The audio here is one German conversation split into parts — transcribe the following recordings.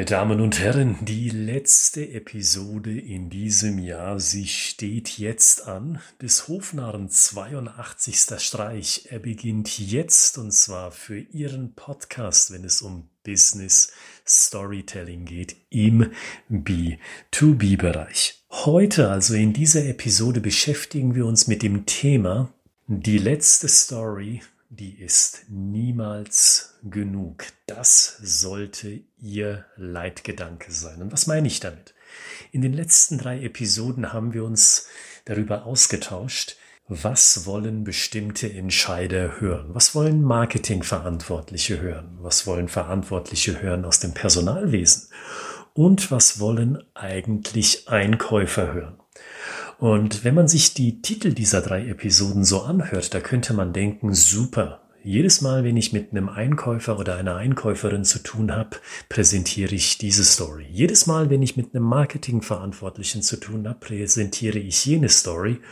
Meine Damen und Herren, die letzte Episode in diesem Jahr, sie steht jetzt an. Des Hofnarren 82. Streich. Er beginnt jetzt und zwar für Ihren Podcast, wenn es um Business Storytelling geht im B2B-Bereich. Heute, also in dieser Episode, beschäftigen wir uns mit dem Thema die letzte Story die ist niemals genug. Das sollte Ihr Leitgedanke sein. Und was meine ich damit? In den letzten drei Episoden haben wir uns darüber ausgetauscht, was wollen bestimmte Entscheider hören? Was wollen Marketingverantwortliche hören? Was wollen Verantwortliche hören aus dem Personalwesen? Und was wollen eigentlich Einkäufer hören? Und wenn man sich die Titel dieser drei Episoden so anhört, da könnte man denken, super. Jedes Mal, wenn ich mit einem Einkäufer oder einer Einkäuferin zu tun habe, präsentiere ich diese Story. Jedes Mal, wenn ich mit einem Marketingverantwortlichen zu tun habe, präsentiere ich jene Story.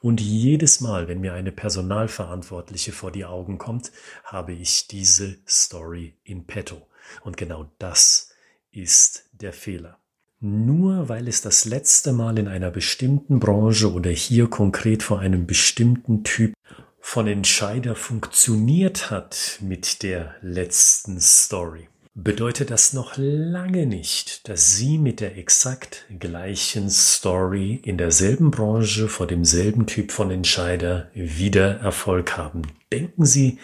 Und jedes Mal, wenn mir eine Personalverantwortliche vor die Augen kommt, habe ich diese Story in petto. Und genau das ist der Fehler. Nur weil es das letzte Mal in einer bestimmten Branche oder hier konkret vor einem bestimmten Typ von Entscheider funktioniert hat mit der letzten Story, bedeutet das noch lange nicht, dass Sie mit der exakt gleichen Story in derselben Branche vor demselben Typ von Entscheider wieder Erfolg haben. Denken Sie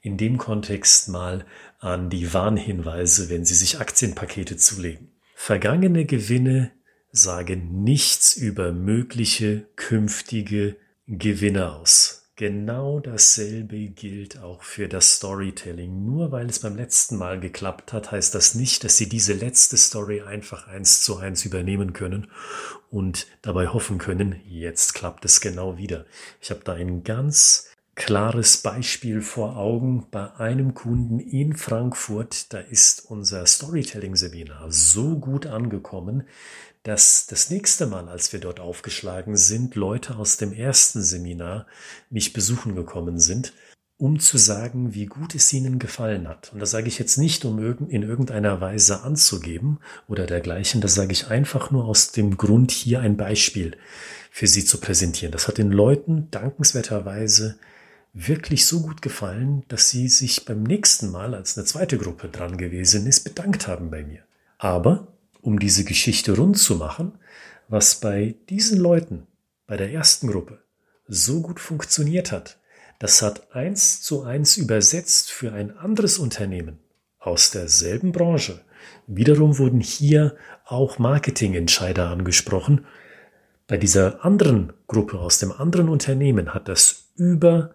in dem Kontext mal an die Warnhinweise, wenn Sie sich Aktienpakete zulegen. Vergangene Gewinne sagen nichts über mögliche künftige Gewinne aus. Genau dasselbe gilt auch für das Storytelling. Nur weil es beim letzten Mal geklappt hat, heißt das nicht, dass Sie diese letzte Story einfach eins zu eins übernehmen können und dabei hoffen können, jetzt klappt es genau wieder. Ich habe da ein ganz klares Beispiel vor Augen bei einem Kunden in Frankfurt. Da ist unser Storytelling-Seminar so gut angekommen, dass das nächste Mal, als wir dort aufgeschlagen sind, Leute aus dem ersten Seminar mich besuchen gekommen sind, um zu sagen, wie gut es ihnen gefallen hat. Und das sage ich jetzt nicht, um in irgendeiner Weise anzugeben oder dergleichen. Das sage ich einfach nur aus dem Grund, hier ein Beispiel für sie zu präsentieren. Das hat den Leuten dankenswerterweise wirklich so gut gefallen, dass sie sich beim nächsten Mal, als eine zweite Gruppe dran gewesen ist, bedankt haben bei mir. Aber um diese Geschichte rund zu machen, was bei diesen Leuten, bei der ersten Gruppe, so gut funktioniert hat, das hat eins zu eins übersetzt für ein anderes Unternehmen aus derselben Branche. Wiederum wurden hier auch Marketingentscheider angesprochen. Bei dieser anderen Gruppe aus dem anderen Unternehmen hat das über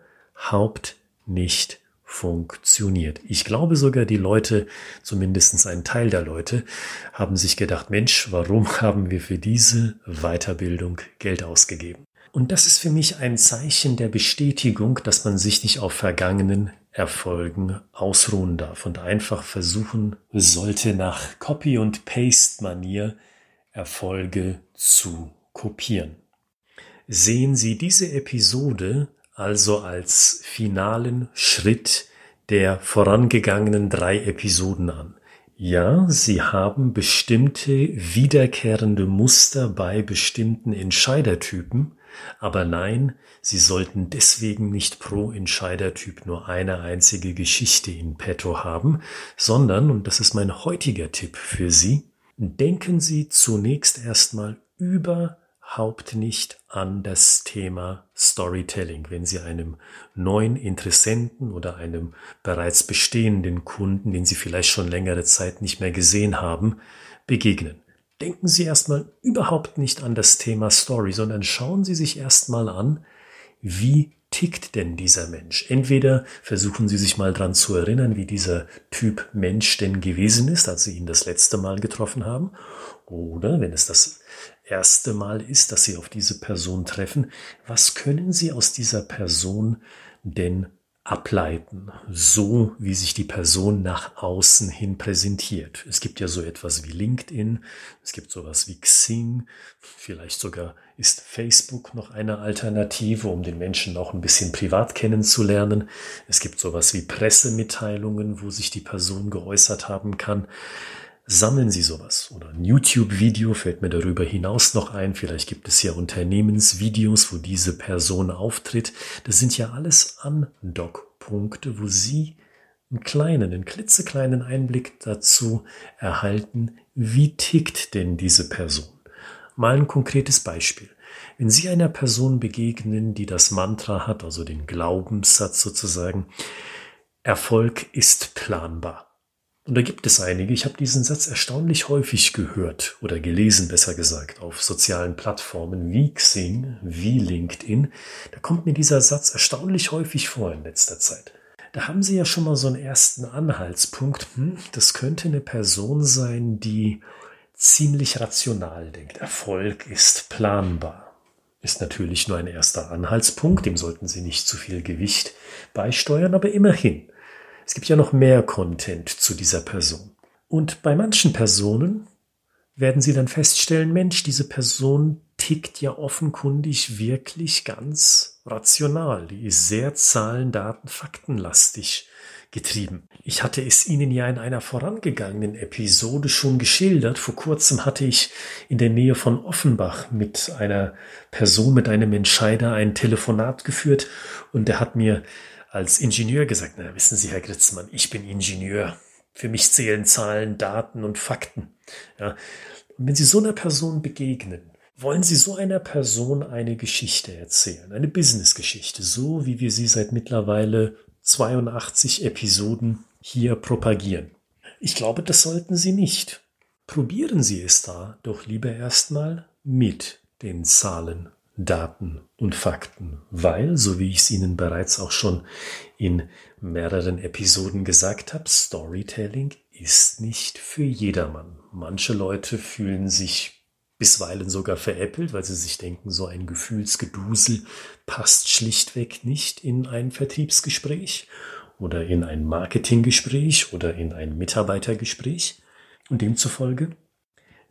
Haupt nicht funktioniert. Ich glaube sogar, die Leute, zumindest ein Teil der Leute, haben sich gedacht, Mensch, warum haben wir für diese Weiterbildung Geld ausgegeben? Und das ist für mich ein Zeichen der Bestätigung, dass man sich nicht auf vergangenen Erfolgen ausruhen darf und einfach versuchen sollte, nach Copy- und Paste-Manier Erfolge zu kopieren. Sehen Sie diese Episode also als finalen Schritt der vorangegangenen drei Episoden an. Ja, sie haben bestimmte wiederkehrende Muster bei bestimmten Entscheidertypen, aber nein, Sie sollten deswegen nicht pro Entscheidertyp nur eine einzige Geschichte in petto haben, sondern, und das ist mein heutiger Tipp für Sie, denken Sie zunächst erstmal über überhaupt nicht an das Thema Storytelling, wenn Sie einem neuen Interessenten oder einem bereits bestehenden Kunden, den Sie vielleicht schon längere Zeit nicht mehr gesehen haben, begegnen. Denken Sie erstmal überhaupt nicht an das Thema Story, sondern schauen Sie sich erstmal an, wie tickt denn dieser Mensch? Entweder versuchen Sie sich mal dran zu erinnern, wie dieser Typ Mensch denn gewesen ist, als Sie ihn das letzte Mal getroffen haben, oder wenn es das erste Mal ist, dass Sie auf diese Person treffen, was können Sie aus dieser Person denn ableiten, so wie sich die Person nach außen hin präsentiert. Es gibt ja so etwas wie LinkedIn, es gibt sowas wie Xing, vielleicht sogar ist Facebook noch eine Alternative, um den Menschen auch ein bisschen privat kennenzulernen. Es gibt sowas wie Pressemitteilungen, wo sich die Person geäußert haben kann. Sammeln Sie sowas oder ein YouTube-Video fällt mir darüber hinaus noch ein. Vielleicht gibt es ja Unternehmensvideos, wo diese Person auftritt. Das sind ja alles Andockpunkte, wo Sie einen kleinen, einen klitzekleinen Einblick dazu erhalten, wie tickt denn diese Person. Mal ein konkretes Beispiel. Wenn Sie einer Person begegnen, die das Mantra hat, also den Glaubenssatz sozusagen, Erfolg ist planbar. Und da gibt es einige, ich habe diesen Satz erstaunlich häufig gehört oder gelesen, besser gesagt, auf sozialen Plattformen wie Xing, wie LinkedIn. Da kommt mir dieser Satz erstaunlich häufig vor in letzter Zeit. Da haben Sie ja schon mal so einen ersten Anhaltspunkt. Hm, das könnte eine Person sein, die ziemlich rational denkt. Erfolg ist planbar. Ist natürlich nur ein erster Anhaltspunkt, dem sollten Sie nicht zu viel Gewicht beisteuern, aber immerhin. Es gibt ja noch mehr Content zu dieser Person. Und bei manchen Personen werden Sie dann feststellen, Mensch, diese Person tickt ja offenkundig wirklich ganz rational. Die ist sehr Zahlen, Daten, Faktenlastig getrieben. Ich hatte es Ihnen ja in einer vorangegangenen Episode schon geschildert. Vor kurzem hatte ich in der Nähe von Offenbach mit einer Person, mit einem Entscheider ein Telefonat geführt und der hat mir als Ingenieur gesagt, na wissen Sie, Herr Gritzmann, ich bin Ingenieur. Für mich zählen Zahlen, Daten und Fakten. Ja. Und wenn Sie so einer Person begegnen, wollen Sie so einer Person eine Geschichte erzählen, eine Business-Geschichte, so wie wir sie seit mittlerweile 82 Episoden hier propagieren? Ich glaube, das sollten Sie nicht. Probieren Sie es da doch lieber erstmal mit den Zahlen, Daten und Fakten, weil, so wie ich es Ihnen bereits auch schon in mehreren Episoden gesagt habe, Storytelling ist nicht für jedermann. Manche Leute fühlen sich bisweilen sogar veräppelt, weil sie sich denken, so ein Gefühlsgedusel passt schlichtweg nicht in ein Vertriebsgespräch oder in ein Marketinggespräch oder in ein Mitarbeitergespräch. Und demzufolge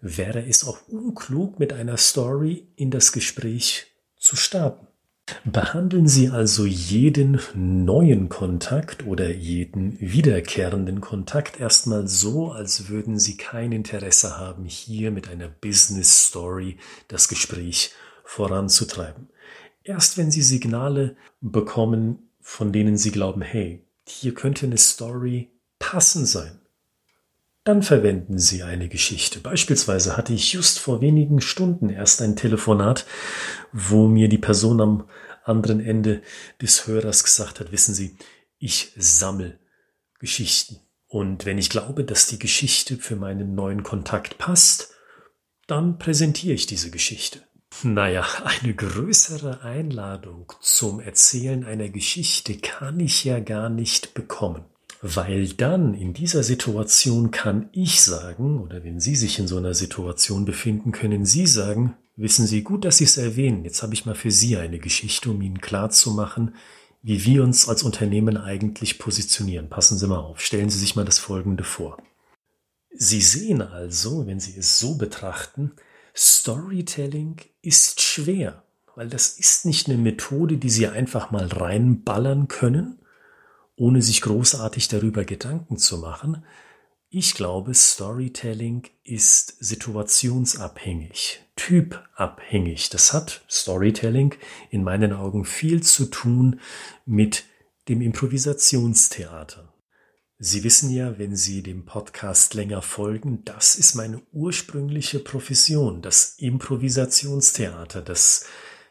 wäre es auch unklug, mit einer Story in das Gespräch zu starten. Behandeln Sie also jeden neuen Kontakt oder jeden wiederkehrenden Kontakt erstmal so, als würden Sie kein Interesse haben, hier mit einer Business Story das Gespräch voranzutreiben. Erst wenn Sie Signale bekommen, von denen Sie glauben, hey, hier könnte eine Story passend sein, dann verwenden Sie eine Geschichte. Beispielsweise hatte ich just vor wenigen Stunden erst ein Telefonat, wo mir die Person am anderen Ende des Hörers gesagt hat, wissen Sie, ich sammle Geschichten. Und wenn ich glaube, dass die Geschichte für meinen neuen Kontakt passt, dann präsentiere ich diese Geschichte. Naja, eine größere Einladung zum Erzählen einer Geschichte kann ich ja gar nicht bekommen. Weil dann in dieser Situation kann ich sagen, oder wenn Sie sich in so einer Situation befinden, können Sie sagen, wissen Sie gut, dass Sie es erwähnen. Jetzt habe ich mal für Sie eine Geschichte, um Ihnen klarzumachen, wie wir uns als Unternehmen eigentlich positionieren. Passen Sie mal auf, stellen Sie sich mal das Folgende vor. Sie sehen also, wenn Sie es so betrachten, Storytelling ist schwer, weil das ist nicht eine Methode, die Sie einfach mal reinballern können, ohne sich großartig darüber Gedanken zu machen. Ich glaube, Storytelling ist situationsabhängig, typabhängig. Das hat Storytelling in meinen Augen viel zu tun mit dem Improvisationstheater. Sie wissen ja, wenn Sie dem Podcast länger folgen, das ist meine ursprüngliche Profession, das Improvisationstheater, das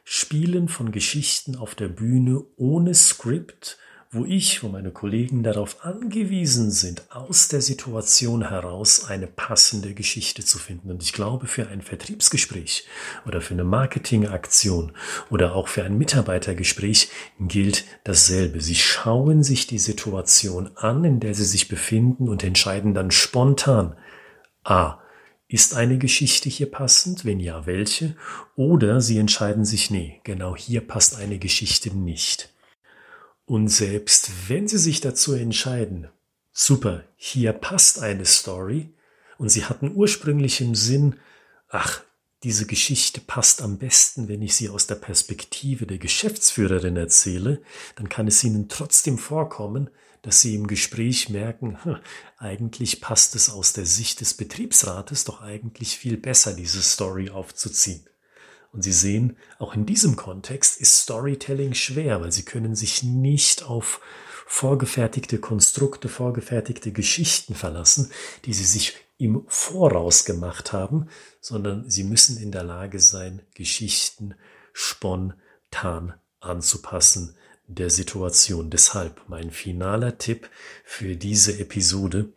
Spielen von Geschichten auf der Bühne ohne Skript, wo ich, wo meine Kollegen darauf angewiesen sind, aus der Situation heraus eine passende Geschichte zu finden. Und ich glaube, für ein Vertriebsgespräch oder für eine Marketingaktion oder auch für ein Mitarbeitergespräch gilt dasselbe. Sie schauen sich die Situation an, in der sie sich befinden und entscheiden dann spontan, a, ist eine Geschichte hier passend? Wenn ja, welche? Oder Sie entscheiden sich, nee, genau hier passt eine Geschichte nicht. Und selbst wenn Sie sich dazu entscheiden, super, hier passt eine Story und Sie hatten ursprünglich im Sinn, ach, diese Geschichte passt am besten, wenn ich sie aus der Perspektive der Geschäftsführerin erzähle, dann kann es Ihnen trotzdem vorkommen, dass Sie im Gespräch merken, eigentlich passt es aus der Sicht des Betriebsrates doch eigentlich viel besser, diese Story aufzuziehen. Und Sie sehen, auch in diesem Kontext ist Storytelling schwer, weil Sie können sich nicht auf vorgefertigte Konstrukte, vorgefertigte Geschichten verlassen, die Sie sich im Voraus gemacht haben, sondern Sie müssen in der Lage sein, Geschichten spontan anzupassen der Situation. Deshalb mein finaler Tipp für diese Episode.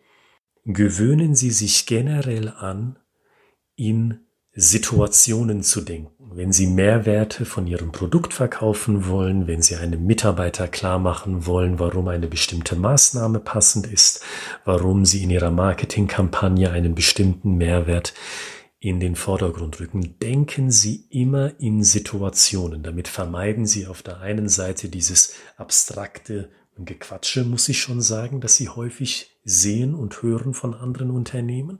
Gewöhnen Sie sich generell an, in Situationen zu denken. Wenn Sie Mehrwerte von Ihrem Produkt verkaufen wollen, wenn Sie einem Mitarbeiter klar machen wollen, warum eine bestimmte Maßnahme passend ist, warum Sie in Ihrer Marketingkampagne einen bestimmten Mehrwert in den Vordergrund rücken. Denken Sie immer in Situationen. Damit vermeiden Sie auf der einen Seite dieses abstrakte Gequatsche, muss ich schon sagen, dass Sie häufig sehen und hören von anderen Unternehmen.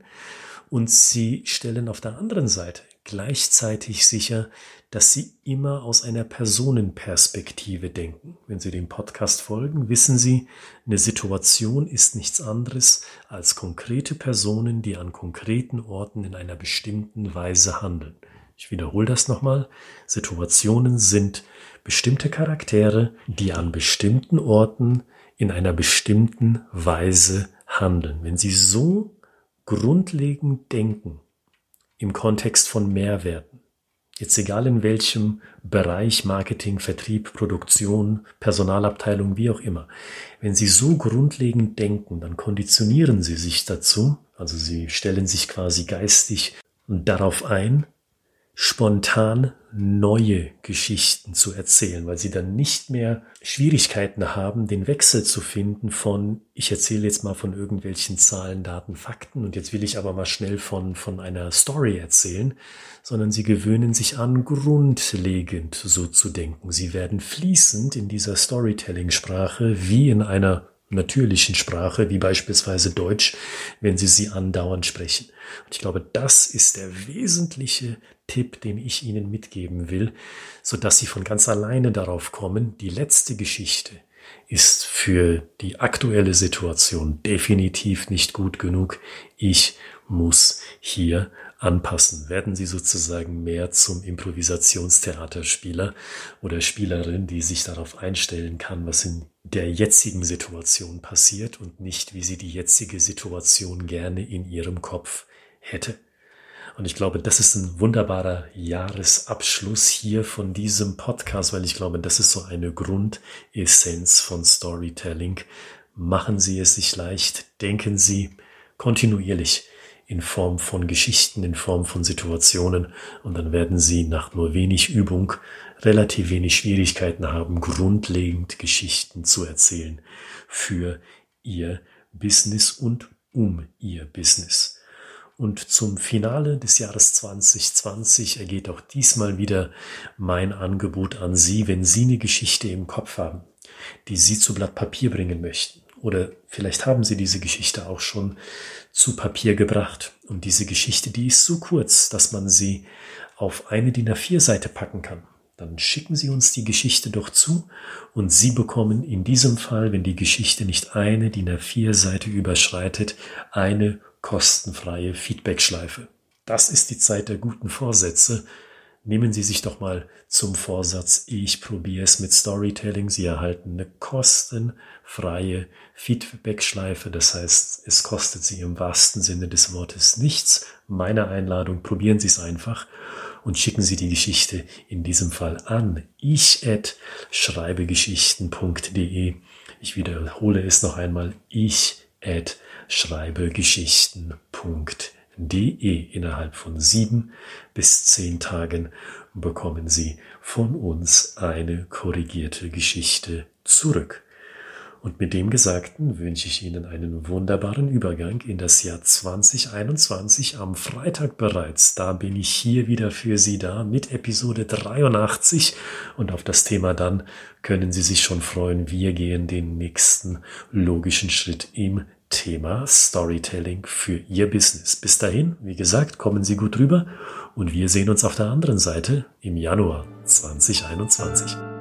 Und Sie stellen auf der anderen Seite gleichzeitig sicher, dass Sie immer aus einer Personenperspektive denken. Wenn Sie dem Podcast folgen, wissen Sie, eine Situation ist nichts anderes als konkrete Personen, die an konkreten Orten in einer bestimmten Weise handeln. Ich wiederhole das nochmal. Situationen sind bestimmte Charaktere, die an bestimmten Orten in einer bestimmten Weise handeln. Wenn Sie so grundlegend denken, im Kontext von Mehrwerten, Jetzt egal in welchem Bereich, Marketing, Vertrieb, Produktion, Personalabteilung, wie auch immer. Wenn Sie so grundlegend denken, dann konditionieren Sie sich dazu, also Sie stellen sich quasi geistig darauf ein, spontan neue Geschichten zu erzählen, weil sie dann nicht mehr Schwierigkeiten haben, den Wechsel zu finden von, ich erzähle jetzt mal von irgendwelchen Zahlen, Daten, Fakten und jetzt will ich aber mal schnell von, von einer Story erzählen, sondern sie gewöhnen sich an, grundlegend so zu denken. Sie werden fließend in dieser Storytelling-Sprache wie in einer natürlichen Sprache, wie beispielsweise Deutsch, wenn Sie sie andauernd sprechen. Und ich glaube, das ist der wesentliche Tipp, den ich Ihnen mitgeben will, so dass Sie von ganz alleine darauf kommen, die letzte Geschichte ist für die aktuelle Situation definitiv nicht gut genug. Ich muss hier anpassen. Werden Sie sozusagen mehr zum Improvisationstheaterspieler oder Spielerin, die sich darauf einstellen kann, was in der jetzigen Situation passiert und nicht, wie sie die jetzige Situation gerne in ihrem Kopf hätte. Und ich glaube, das ist ein wunderbarer Jahresabschluss hier von diesem Podcast, weil ich glaube, das ist so eine Grundessenz von Storytelling. Machen Sie es sich leicht, denken Sie kontinuierlich in Form von Geschichten, in Form von Situationen und dann werden Sie nach nur wenig Übung relativ wenig Schwierigkeiten haben, grundlegend Geschichten zu erzählen für Ihr Business und um Ihr Business. Und zum Finale des Jahres 2020 ergeht auch diesmal wieder mein Angebot an Sie, wenn Sie eine Geschichte im Kopf haben, die Sie zu Blatt Papier bringen möchten. Oder vielleicht haben Sie diese Geschichte auch schon zu Papier gebracht. Und diese Geschichte, die ist so kurz, dass man sie auf eine DIN A4-Seite packen kann. Dann schicken Sie uns die Geschichte doch zu und Sie bekommen in diesem Fall, wenn die Geschichte nicht eine DIN A4-Seite überschreitet, eine kostenfreie Feedbackschleife. Das ist die Zeit der guten Vorsätze. Nehmen Sie sich doch mal zum Vorsatz, ich probiere es mit Storytelling. Sie erhalten eine kostenfreie Feedbackschleife. Das heißt, es kostet Sie im wahrsten Sinne des Wortes nichts. Meine Einladung, probieren Sie es einfach und schicken Sie die Geschichte in diesem Fall an ich at schreibegeschichten.de. Ich wiederhole es noch einmal ich at schreibegeschichten.de. Innerhalb von sieben bis zehn Tagen bekommen Sie von uns eine korrigierte Geschichte zurück. Und mit dem Gesagten wünsche ich Ihnen einen wunderbaren Übergang in das Jahr 2021 am Freitag bereits. Da bin ich hier wieder für Sie da mit Episode 83 und auf das Thema dann können Sie sich schon freuen. Wir gehen den nächsten logischen Schritt im Thema Storytelling für Ihr Business. Bis dahin, wie gesagt, kommen Sie gut rüber und wir sehen uns auf der anderen Seite im Januar 2021.